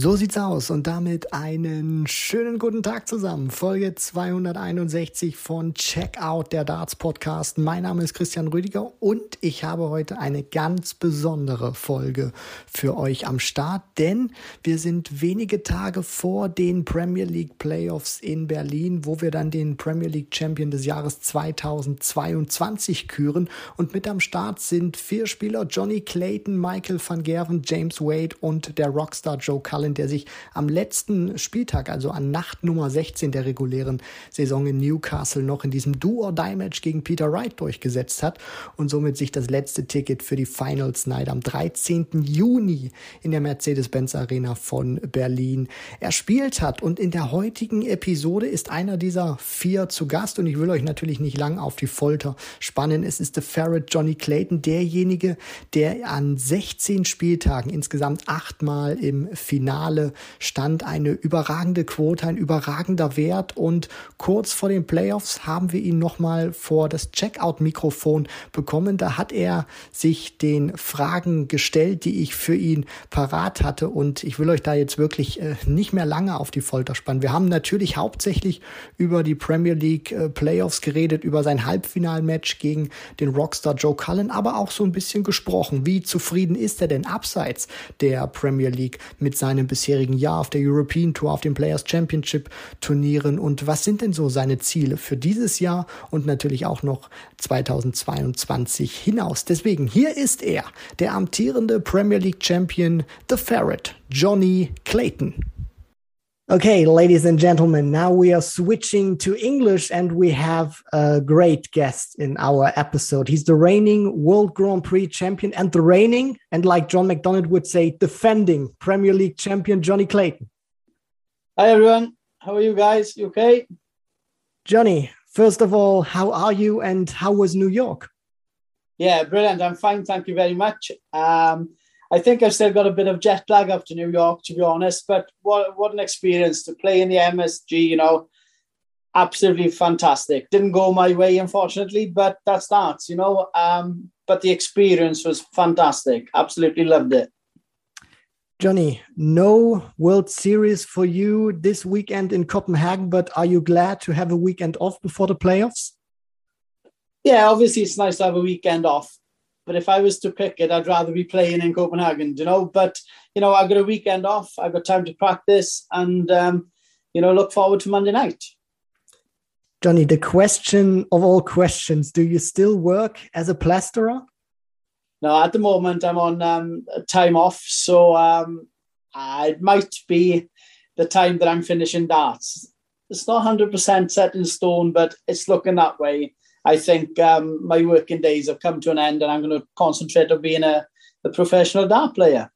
So sieht's aus und damit einen schönen guten Tag zusammen. Folge 261 von Checkout der Darts Podcast. Mein Name ist Christian Rüdiger und ich habe heute eine ganz besondere Folge für euch am Start, denn wir sind wenige Tage vor den Premier League Playoffs in Berlin, wo wir dann den Premier League Champion des Jahres 2022 küren und mit am Start sind vier Spieler Johnny Clayton, Michael van Gerven, James Wade und der Rockstar Joe Cullen Cullen, der sich am letzten Spieltag, also an Nacht Nummer 16 der regulären Saison in Newcastle, noch in diesem Do-or-Die-Match gegen Peter Wright durchgesetzt hat und somit sich das letzte Ticket für die Finals Night am 13. Juni in der Mercedes-Benz Arena von Berlin erspielt hat. Und in der heutigen Episode ist einer dieser vier zu Gast und ich will euch natürlich nicht lang auf die Folter spannen. Es ist The Ferret Johnny Clayton, derjenige, der an 16 Spieltagen insgesamt achtmal im Finale Finale stand eine überragende Quote, ein überragender Wert und kurz vor den Playoffs haben wir ihn nochmal vor das Checkout-Mikrofon bekommen. Da hat er sich den Fragen gestellt, die ich für ihn parat hatte und ich will euch da jetzt wirklich äh, nicht mehr lange auf die Folter spannen. Wir haben natürlich hauptsächlich über die Premier League äh, Playoffs geredet, über sein Halbfinalmatch gegen den Rockstar Joe Cullen, aber auch so ein bisschen gesprochen. Wie zufrieden ist er denn abseits der Premier League mit seinem bisherigen Jahr auf der European Tour, auf den Players Championship Turnieren und was sind denn so seine Ziele für dieses Jahr und natürlich auch noch 2022 hinaus. Deswegen, hier ist er, der amtierende Premier League Champion, The Ferret, Johnny Clayton. Okay, ladies and gentlemen, now we are switching to English and we have a great guest in our episode. He's the reigning World Grand Prix champion and the reigning, and like John McDonald would say, defending Premier League champion Johnny Clayton. Hi, everyone. How are you guys? You okay? Johnny, first of all, how are you and how was New York? Yeah, brilliant. I'm fine. Thank you very much. Um, I think I've still got a bit of jet lag up to New York, to be honest. But what what an experience to play in the MSG, you know, absolutely fantastic. Didn't go my way, unfortunately, but that's that you know. Um, but the experience was fantastic. Absolutely loved it. Johnny, no World Series for you this weekend in Copenhagen, but are you glad to have a weekend off before the playoffs? Yeah, obviously it's nice to have a weekend off. But if I was to pick it, I'd rather be playing in Copenhagen, you know. But you know, I've got a weekend off. I've got time to practice, and um, you know, look forward to Monday night. Johnny, the question of all questions: Do you still work as a plasterer? No, at the moment I'm on um, time off, so um, it might be the time that I'm finishing darts. It's not hundred percent set in stone, but it's looking that way. I think um, my working days have come to an end and I'm going to concentrate on being a, a professional dart player.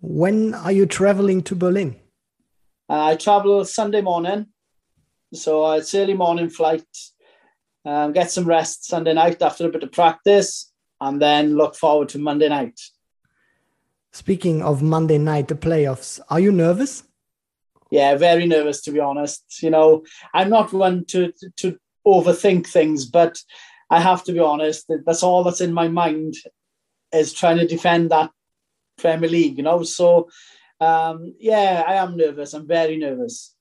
When are you traveling to Berlin? Uh, I travel Sunday morning. So it's early morning flight. Um, get some rest Sunday night after a bit of practice and then look forward to Monday night. Speaking of Monday night, the playoffs, are you nervous? Yeah, very nervous to be honest. You know, I'm not one to to overthink things, but I have to be honest, that's all that's in my mind is trying to defend that Premier League, you know. So um, yeah, I am nervous. I'm very nervous.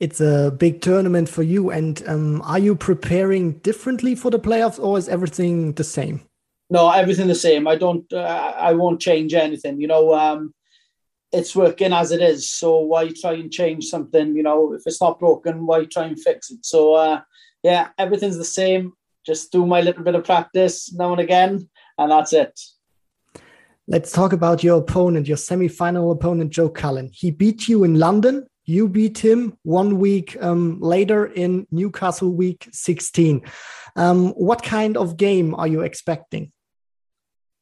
It's a big tournament for you, and um, are you preparing differently for the playoffs, or is everything the same? No, everything the same. I don't. Uh, I won't change anything. You know, um, it's working as it is. So why try and change something? You know, if it's not broken, why try and fix it? So uh, yeah, everything's the same. Just do my little bit of practice now and again, and that's it. Let's talk about your opponent, your semi-final opponent, Joe Cullen. He beat you in London. You beat him one week um, later in Newcastle Week 16. Um, what kind of game are you expecting?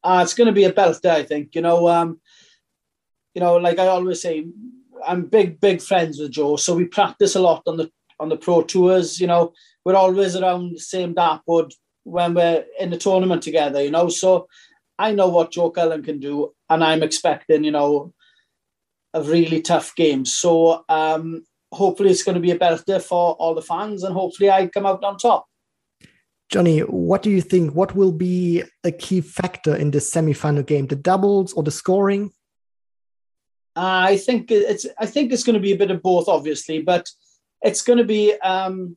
Uh, it's going to be a belter, I think. You know, um, you know, like I always say, I'm big, big friends with Joe, so we practice a lot on the on the pro tours. You know, we're always around the same dartboard when we're in the tournament together, you know. So I know what Joe Cullen can do, and I'm expecting, you know, a really tough game. So um, hopefully it's going to be a belter for all the fans, and hopefully I come out on top. Johnny, what do you think? What will be a key factor in this semi-final game? The doubles or the scoring? I think it's. I think it's going to be a bit of both, obviously, but it's going to be. Um,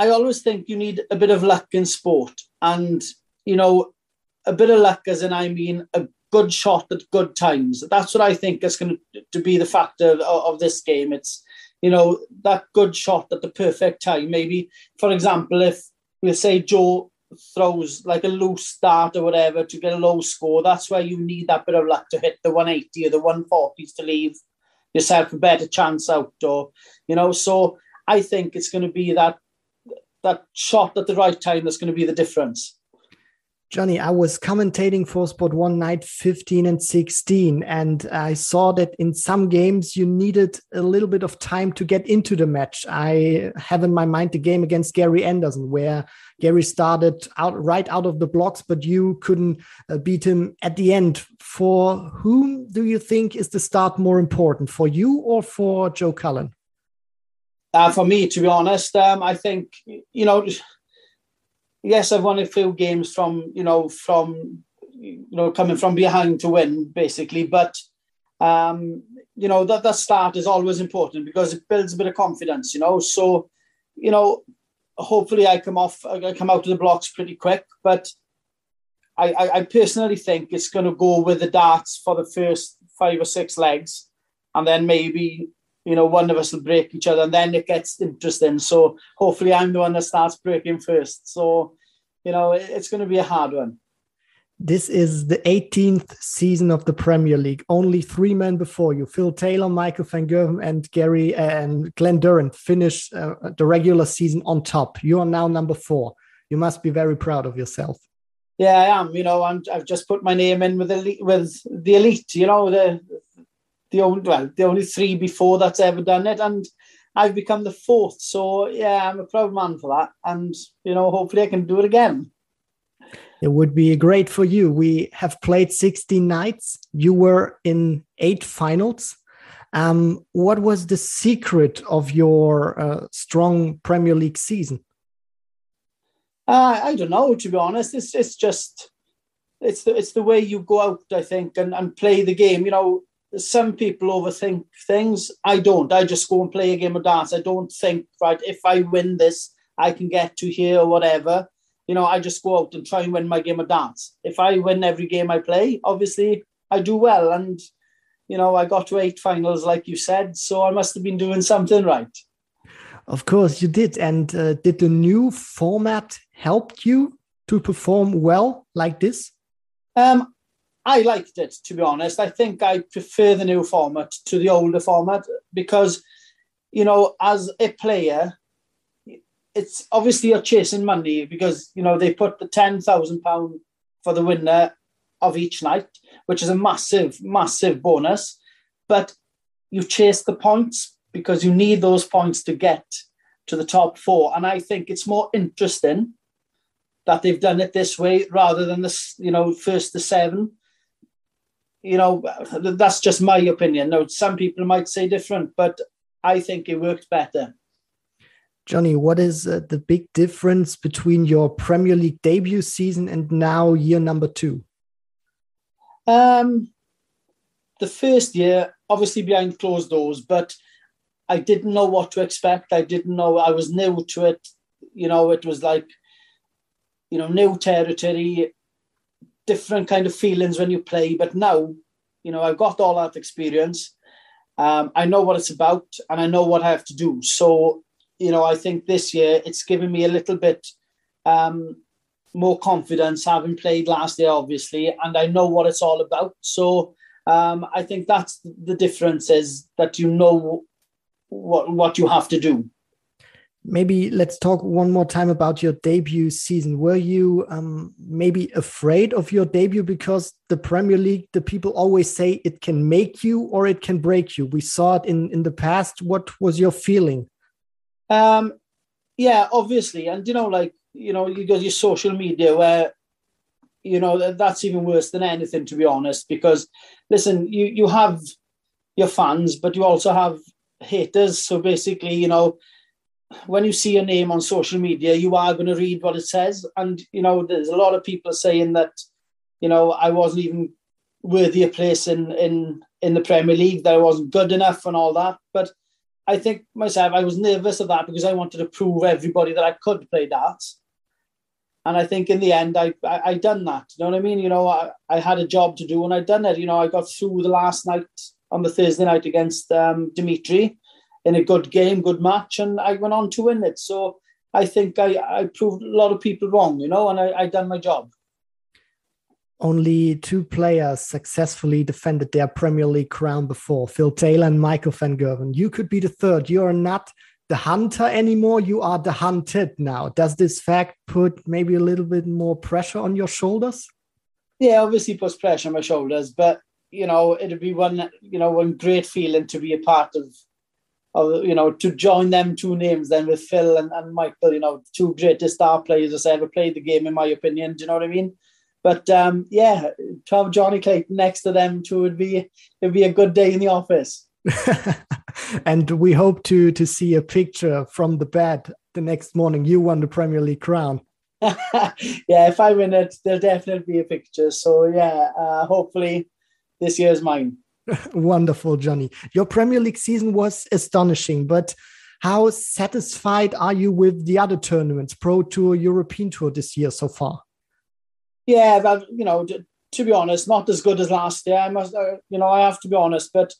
I always think you need a bit of luck in sport, and you know, a bit of luck, as in I mean a good shot at good times. That's what I think is going to, be the factor of, of this game. It's you know that good shot at the perfect time. Maybe, for example, if we'll say Joe throws like a loose start or whatever to get a low score, that's where you need that bit of luck to hit the 180 or the 140s to leave yourself a better chance out. Or, you know, so I think it's going to be that that shot at the right time that's going to be the difference. Johnny, I was commentating for Sport One night 15 and 16, and I saw that in some games you needed a little bit of time to get into the match. I have in my mind the game against Gary Anderson, where Gary started out right out of the blocks, but you couldn't uh, beat him at the end. For whom do you think is the start more important, for you or for Joe Cullen? Uh, for me, to be honest, um, I think you know yes, I've won a few games from you know from you know coming from behind to win basically, but um, you know that that start is always important because it builds a bit of confidence. You know, so you know hopefully I come off I come out of the blocks pretty quick, but. I, I, I personally think it's going to go with the darts for the first five or six legs, and then maybe you know, one of us will break each other and then it gets interesting. So hopefully I'm the one that starts breaking first. So, you know, it's going to be a hard one. This is the 18th season of the Premier League. Only three men before you, Phil Taylor, Michael van Gerwen, and Gary and Glen Durrant, finished uh, the regular season on top. You are now number four. You must be very proud of yourself. Yeah, I am. You know, I'm, I've just put my name in with the with the elite. You know, the the only well, the only three before that's ever done it, and I've become the fourth. So yeah, I'm a proud man for that, and you know, hopefully I can do it again. It would be great for you. We have played 16 nights. You were in eight finals. Um, what was the secret of your uh, strong Premier League season? Uh, I don't know. To be honest, it's it's just it's the it's the way you go out. I think and, and play the game. You know, some people overthink things. I don't. I just go and play a game of darts. I don't think, right, if I win this, I can get to here or whatever. You know, I just go out and try and win my game of darts. If I win every game I play, obviously I do well. And, you know, I got to eight finals, like you said. So I must have been doing something right. Of course, you did. And uh, did the new format help you to perform well like this? Um, I liked it, to be honest. I think I prefer the new format to the older format because, you know, as a player, it's obviously you're chasing money because, you know, they put the £10,000 for the winner of each night, which is a massive, massive bonus. But you chase the points because you need those points to get to the top four. And I think it's more interesting that they've done it this way rather than this, you know, first to seven you know, that's just my opinion. Now, some people might say different, but I think it worked better. Johnny, what is uh, the big difference between your Premier League debut season and now year number two? Um, the first year, obviously behind closed doors, but I didn't know what to expect. I didn't know. I was new to it. You know, it was like, you know, new territory different kind of feelings when you play. But now, you know, I've got all that experience. Um, I know what it's about and I know what I have to do. So, you know, I think this year it's given me a little bit um, more confidence having played last year, obviously, and I know what it's all about. So um, I think that's the difference is that you know what what you have to do maybe let's talk one more time about your debut season. Were you um, maybe afraid of your debut because the Premier League, the people always say it can make you or it can break you. We saw it in in the past. What was your feeling? Um, yeah, obviously, and you know, like you know, you got your social media where you know that's even worse than anything, to be honest. Because listen, you you have your fans, but you also have haters. So basically, you know, when you see a name on social media, you are going to read what it says. And, you know, there's a lot of people saying that, you know, I wasn't even worthy a place in, in, in the Premier League, that I wasn't good enough and all that. But I think myself, I was nervous of that because I wanted to prove everybody that I could play darts. And I think in the end, I, I, I done that. You know what I mean? You know, I, I had a job to do and I done it. You know, I got through the last night on the Thursday night against um, Dimitri in a good game, good match, and I went on to win it. So I think I, I proved a lot of people wrong, you know, and I, I done my job. Only two players successfully defended their Premier League crown before Phil Taylor and Michael van Gerwen. You could be the third. You are not the hunter anymore. You are the hunted now. Does this fact put maybe a little bit more pressure on your shoulders? Yeah, obviously puts pressure on my shoulders, but you know, it'd be one, you know, one great feeling to be a part of you know to join them two names then with Phil and, and Michael, you know, two greatest star players that's ever played the game in my opinion. Do you know what I mean? But um, yeah, to have Johnny Clayton next to them too would be it'd be a good day in the office. and we hope to to see a picture from the bed the next morning. You won the Premier League crown. yeah, if I win it, there'll definitely be a picture. So yeah, uh, hopefully this year's mine. Wonderful, Johnny. Your Premier League season was astonishing, but how satisfied are you with the other tournaments, Pro Tour, European Tour this year so far? Yeah, but you know, to, be honest, not as good as last year. I must, uh, you know, I have to be honest, but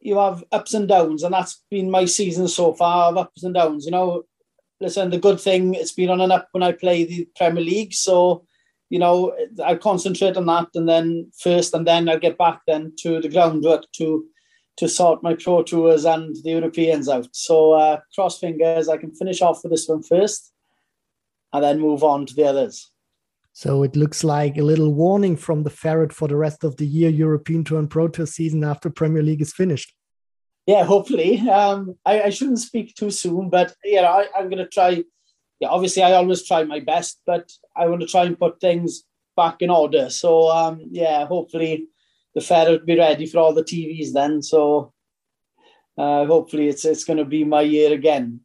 you have ups and downs, and that's been my season so far of ups and downs. You know, listen, the good thing it's been on and up when I play the Premier League, so you know, I'll concentrate on that and then first, and then I'll get back then to the groundwork to to sort my pro tours and the Europeans out. So uh, cross fingers, I can finish off with this one first, and then move on to the others. So it looks like a little warning from the ferret for the rest of the year European Tour and Pro Tour season after Premier League is finished. Yeah, hopefully. Um, I, I shouldn't speak too soon, but yeah, I, I'm going to try yeah, obviously I always try my best, but I want to try and put things back in order. So um, yeah, hopefully the Ferret will be ready for all the TVs then. So uh, hopefully it's it's going to be my year again.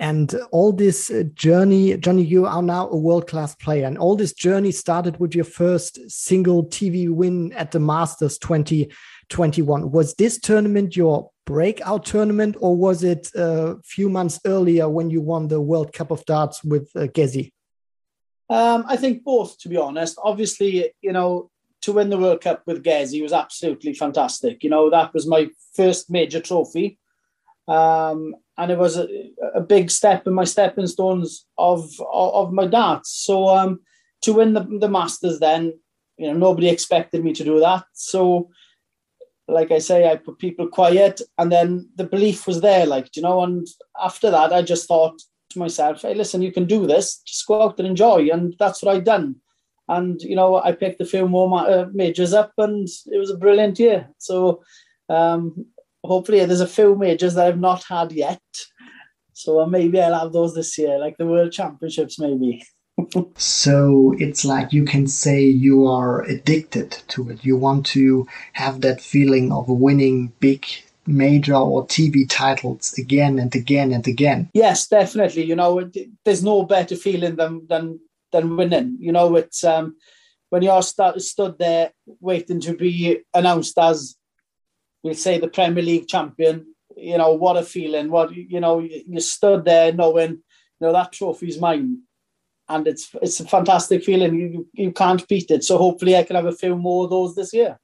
And all this uh, journey, Johnny, you are now a world class player, and all this journey started with your first single TV win at the Masters 2021. Was this tournament your breakout tournament, or was it a few months earlier when you won the World Cup of Darts with uh, Gezi? Um, I think both, to be honest. Obviously, you know, to win the World Cup with Gezi was absolutely fantastic. You know, that was my first major trophy. Um, and it was a, a, big step in my stepping stones of, of, of my darts. So um, to win the, the Masters then, you know, nobody expected me to do that. So like I say, I put people quiet, and then the belief was there, like you know. And after that, I just thought to myself, "Hey, listen, you can do this. Just go out and enjoy." And that's what I done. And you know, I picked a few more uh, majors up, and it was a brilliant year. So um, hopefully, there's a few majors that I've not had yet. So maybe I'll have those this year, like the World Championships, maybe. so it's like you can say you are addicted to it. You want to have that feeling of winning big major or TV titles again and again and again. Yes, definitely. You know, there's no better feeling than than than winning. You know, it's um when you're start, stood there waiting to be announced as we'll say the Premier League champion. You know, what a feeling! What you know, you stood there knowing, you know, that trophy's mine and it's it's a fantastic feeling. You you can't beat it. So hopefully, I can have a few more of those this year.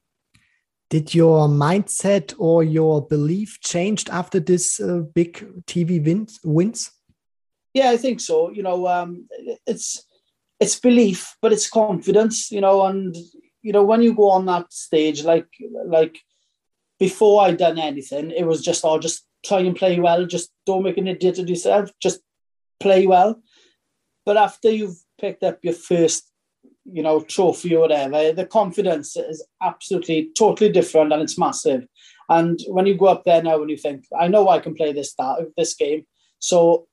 Did your mindset or your belief changed after this uh, big TV wins? Wins? Yeah, I think so. You know, um, it's it's belief, but it's confidence. You know, and you know when you go on that stage, like like before I'd done anything, it was just oh, just try and play well. Just don't make an idiot of yourself. Just play well but after you've picked up your first, you know, trophy or whatever, the confidence is absolutely totally different and it's massive. And when you go up there now and you think, I know I can play this that this game, so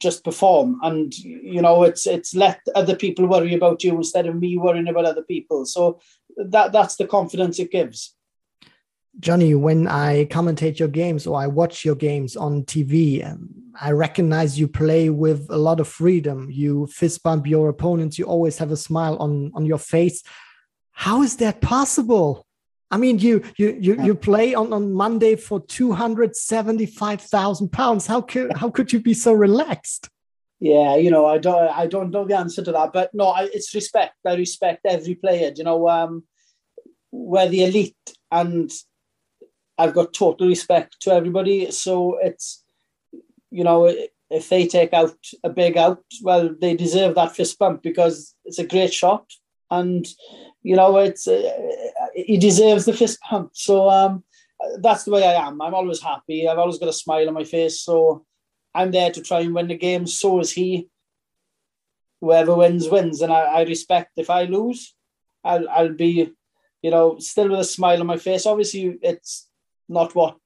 just perform. And you know, it's it's let other people worry about you instead of me worrying about other people. So that that's the confidence it gives. Johnny, when I commentate your games or I watch your games on TV, um, I recognize you play with a lot of freedom. You fist bump your opponents. You always have a smile on on your face. How is that possible? I mean, you you you, you play on, on Monday for two hundred seventy five thousand pounds. How could how could you be so relaxed? Yeah, you know, I don't I don't know the answer to that, but no, I, it's respect. I respect every player. You know, um, we're the elite, and I've got total respect to everybody. So it's you know, if they take out a big out, well, they deserve that fist bump because it's a great shot, and you know, it's uh, he deserves the fist bump. So um, that's the way I am. I'm always happy. I've always got a smile on my face. So I'm there to try and win the game. So is he. Whoever wins wins, and I, I respect. If I lose, I'll I'll be, you know, still with a smile on my face. Obviously, it's not what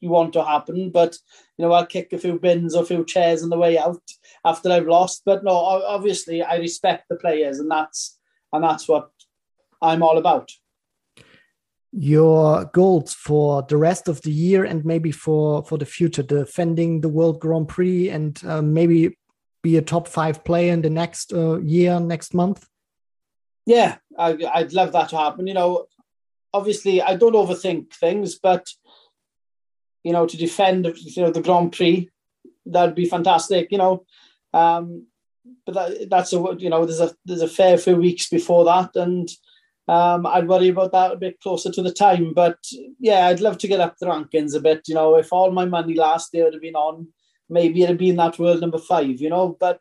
you want to happen, but you know, I'll kick a few bins or a few chairs on the way out after I've lost. But no, obviously, I respect the players, and that's and that's what I'm all about. Your goals for the rest of the year and maybe for for the future, defending the World Grand Prix and uh, maybe be a top five player in the next uh, year, next month. Yeah, I, I'd love that to happen. You know, obviously, I don't overthink things, but you know, to defend you know the Grand Prix, that'd be fantastic. You know, um, but that, that's a you know there's a there's a fair few weeks before that, and um, I'd worry about that a bit closer to the time. But yeah, I'd love to get up the rankings a bit. You know, if all my money last year had been on, maybe it'd been that world number five. You know, but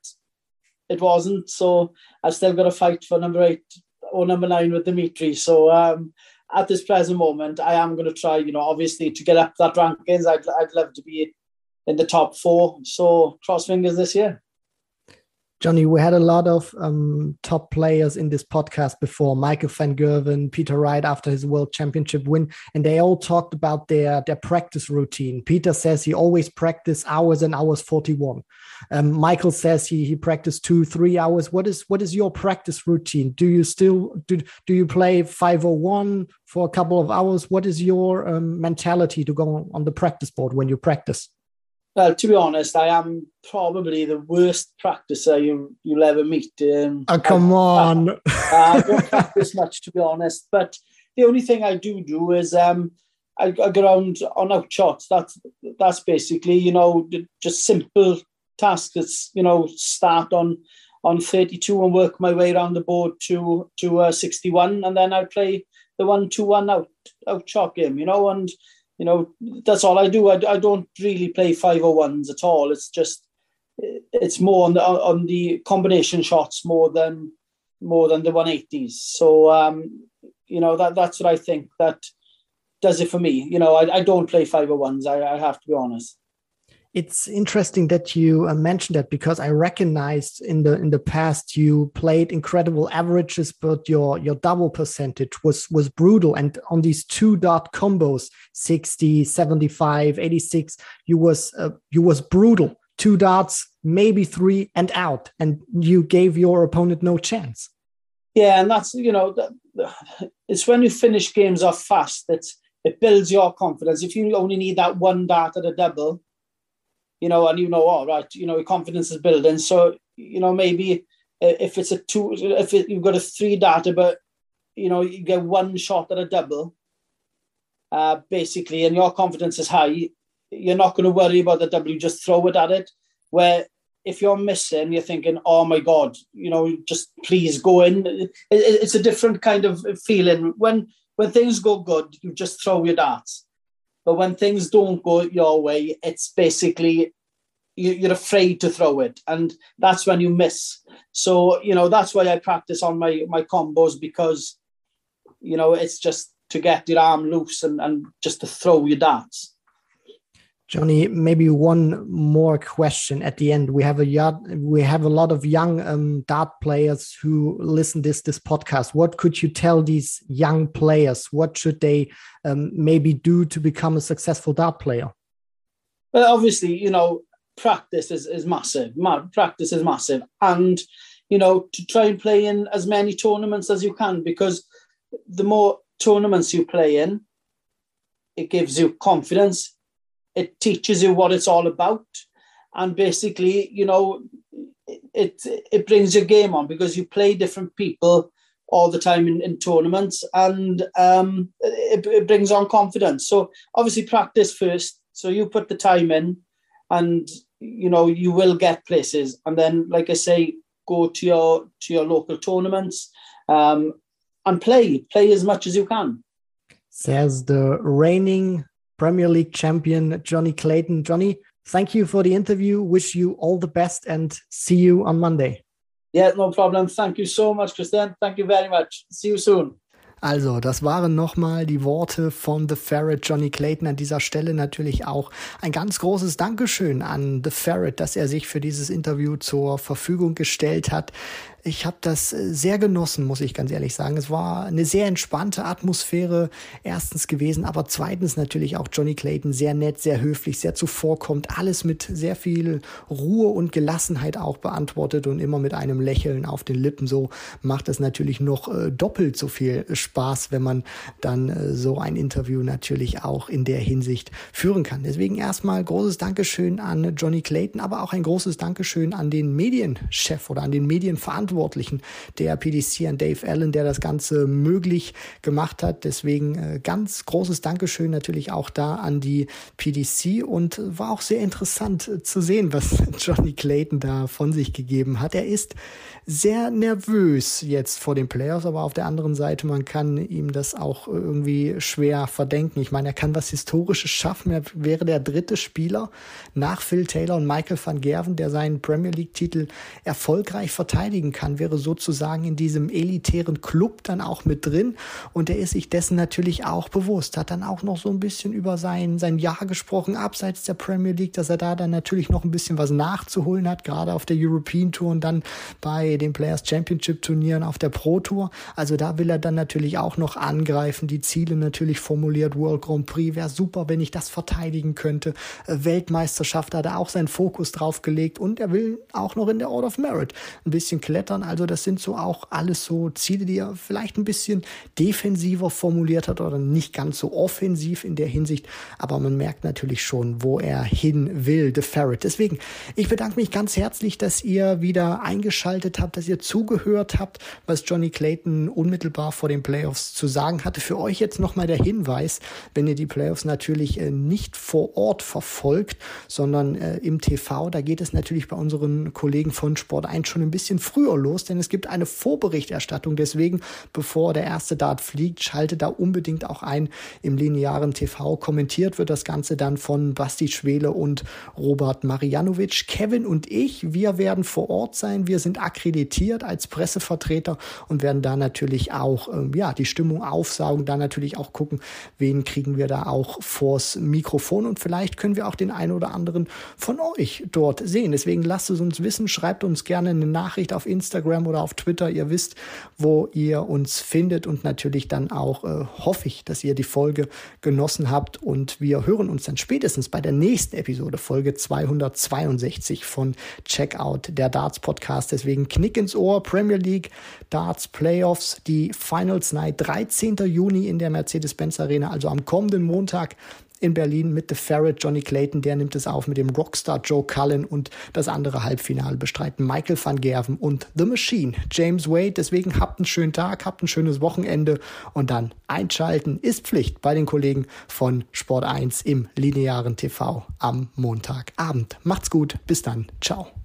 it wasn't. So I've still got to fight for number eight or number nine with Dimitri. So um, at this present moment, I am going to try. You know, obviously to get up that rankings, I'd I'd love to be in the top four. So cross fingers this year. Johnny, we had a lot of um, top players in this podcast before. Michael van Gerwen, Peter Wright after his World Championship win, and they all talked about their their practice routine. Peter says he always practice hours and hours forty one. Um, Michael says he he practiced two three hours. What is what is your practice routine? Do you still do do you play 501 for a couple of hours? What is your um, mentality to go on the practice board when you practice? Well, to be honest, I am probably the worst practicer you, you'll ever meet. Um, oh, come I, on. I, I, don't practice much, to be honest. But the only thing I do do is um, I, I go around on out shots. That's, that's basically, you know, just simple tasks. It's, you know, start on on 32 and work my way around the board to to uh, 61. And then I play the 1 2 1 out, out shot game, you know, and you know, that's all I do. I, I don't really play five or ones at all. It's just it's more on the on the combination shots more than more than the 180s. So um, you know that that's what I think that does it for me. You know, I, I don't play five or ones. I, I have to be honest it's interesting that you uh, mentioned that because I recognized in the in the past you played incredible averages, but your your double percentage was was brutal. And on these two dot combos, 60, 75, 86, you was uh, you was brutal. Two dots, maybe three, and out, and you gave your opponent no chance. Yeah, and that's you know, it's when you finish games off fast that it builds your confidence. If you only need that one dart at a double, you know, and you know, all right, you know, your confidence is building. So, you know, maybe if it's a two, if it, you've got a three data, but you know, you get one shot at a double, uh, basically, and your confidence is high, you're not going to worry about the double. You just throw it at it. Where if you're missing, you're thinking, oh my god, you know, just please go in. It, it's a different kind of feeling when when things go good. You just throw your darts. But when things don't go your way, it's basically you're afraid to throw it, and that's when you miss. So you know that's why I practice on my my combos because you know it's just to get your arm loose and, and just to throw your darts. Johnny, maybe one more question at the end. We have a we have a lot of young um, dart players who listen this this podcast. What could you tell these young players? What should they um, maybe do to become a successful dart player? Well, obviously, you know, practice is, is massive. Practice is massive, and you know, to try and play in as many tournaments as you can because the more tournaments you play in, it gives you confidence. It teaches you what it's all about. And basically, you know, it it brings your game on because you play different people all the time in, in tournaments and um, it, it brings on confidence. So obviously practice first. So you put the time in and you know you will get places and then like I say go to your to your local tournaments um, and play play as much as you can. Says the reigning Premier League champion Johnny Clayton. Johnny, thank you for the interview. Wish you all the best and see you on Monday. Yeah, no problem. Thank you so much, Christian. Thank you very much. See you soon. Also, das waren nochmal die Worte von The Ferret Johnny Clayton. An dieser Stelle natürlich auch ein ganz großes Dankeschön an The Ferret, dass er sich für dieses Interview zur Verfügung gestellt hat. Ich habe das äh, sehr genossen, muss ich ganz ehrlich sagen. Es war eine sehr entspannte Atmosphäre erstens gewesen, aber zweitens natürlich auch Johnny Clayton sehr nett, sehr höflich, sehr zuvorkommt, alles mit sehr viel Ruhe und Gelassenheit auch beantwortet und immer mit einem Lächeln auf den Lippen. So macht es natürlich noch äh, doppelt so viel Spaß, wenn man dann äh, so ein Interview natürlich auch in der Hinsicht führen kann. Deswegen erstmal großes Dankeschön an Johnny Clayton, aber auch ein großes Dankeschön an den Medienchef oder an den Medienverantwortlichen Verantwortlichen der PDC, an Dave Allen, der das Ganze möglich gemacht hat. Deswegen äh, ganz großes Dankeschön natürlich auch da an die PDC und war auch sehr interessant äh, zu sehen, was Johnny Clayton da von sich gegeben hat. Er ist sehr nervös jetzt vor den Playoffs, aber auf der anderen Seite, man kann ihm das auch irgendwie schwer verdenken. Ich meine, er kann was Historisches schaffen. Er wäre der dritte Spieler nach Phil Taylor und Michael van Gerven, der seinen Premier League-Titel erfolgreich verteidigen kann, wäre sozusagen in diesem elitären Club dann auch mit drin. Und er ist sich dessen natürlich auch bewusst. Hat dann auch noch so ein bisschen über sein, sein Jahr gesprochen, abseits der Premier League, dass er da dann natürlich noch ein bisschen was nachzuholen hat, gerade auf der European Tour und dann bei den Players Championship Turnieren auf der Pro Tour. Also da will er dann natürlich auch noch angreifen, die Ziele natürlich formuliert. World Grand Prix wäre super, wenn ich das verteidigen könnte. Äh, Weltmeisterschaft hat er auch seinen Fokus drauf gelegt und er will auch noch in der Order of Merit ein bisschen klettern. Also das sind so auch alles so Ziele, die er vielleicht ein bisschen defensiver formuliert hat oder nicht ganz so offensiv in der Hinsicht. Aber man merkt natürlich schon, wo er hin will, The Ferret. Deswegen, ich bedanke mich ganz herzlich, dass ihr wieder eingeschaltet habt habt, dass ihr zugehört habt, was Johnny Clayton unmittelbar vor den Playoffs zu sagen hatte. Für euch jetzt nochmal der Hinweis, wenn ihr die Playoffs natürlich äh, nicht vor Ort verfolgt, sondern äh, im TV, da geht es natürlich bei unseren Kollegen von Sport 1 schon ein bisschen früher los, denn es gibt eine Vorberichterstattung. Deswegen, bevor der erste Dart fliegt, schaltet da unbedingt auch ein im linearen TV. Kommentiert wird das Ganze dann von Basti Schwele und Robert Marianovic. Kevin und ich, wir werden vor Ort sein. Wir sind akkreditiert als Pressevertreter und werden da natürlich auch ähm, ja, die Stimmung aufsaugen, da natürlich auch gucken, wen kriegen wir da auch vors Mikrofon und vielleicht können wir auch den einen oder anderen von euch dort sehen. Deswegen lasst es uns wissen, schreibt uns gerne eine Nachricht auf Instagram oder auf Twitter. Ihr wisst, wo ihr uns findet und natürlich dann auch äh, hoffe ich, dass ihr die Folge genossen habt und wir hören uns dann spätestens bei der nächsten Episode, Folge 262 von Checkout, der Darts Podcast. Deswegen Knick ins Ohr, Premier League, Darts Playoffs, die Finals Night, 13. Juni in der Mercedes-Benz Arena, also am kommenden Montag in Berlin mit The Ferret, Johnny Clayton, der nimmt es auf mit dem Rockstar Joe Cullen und das andere Halbfinale bestreiten Michael van Gerven und The Machine, James Wade. Deswegen habt einen schönen Tag, habt ein schönes Wochenende und dann einschalten ist Pflicht bei den Kollegen von Sport 1 im linearen TV am Montagabend. Macht's gut, bis dann, ciao.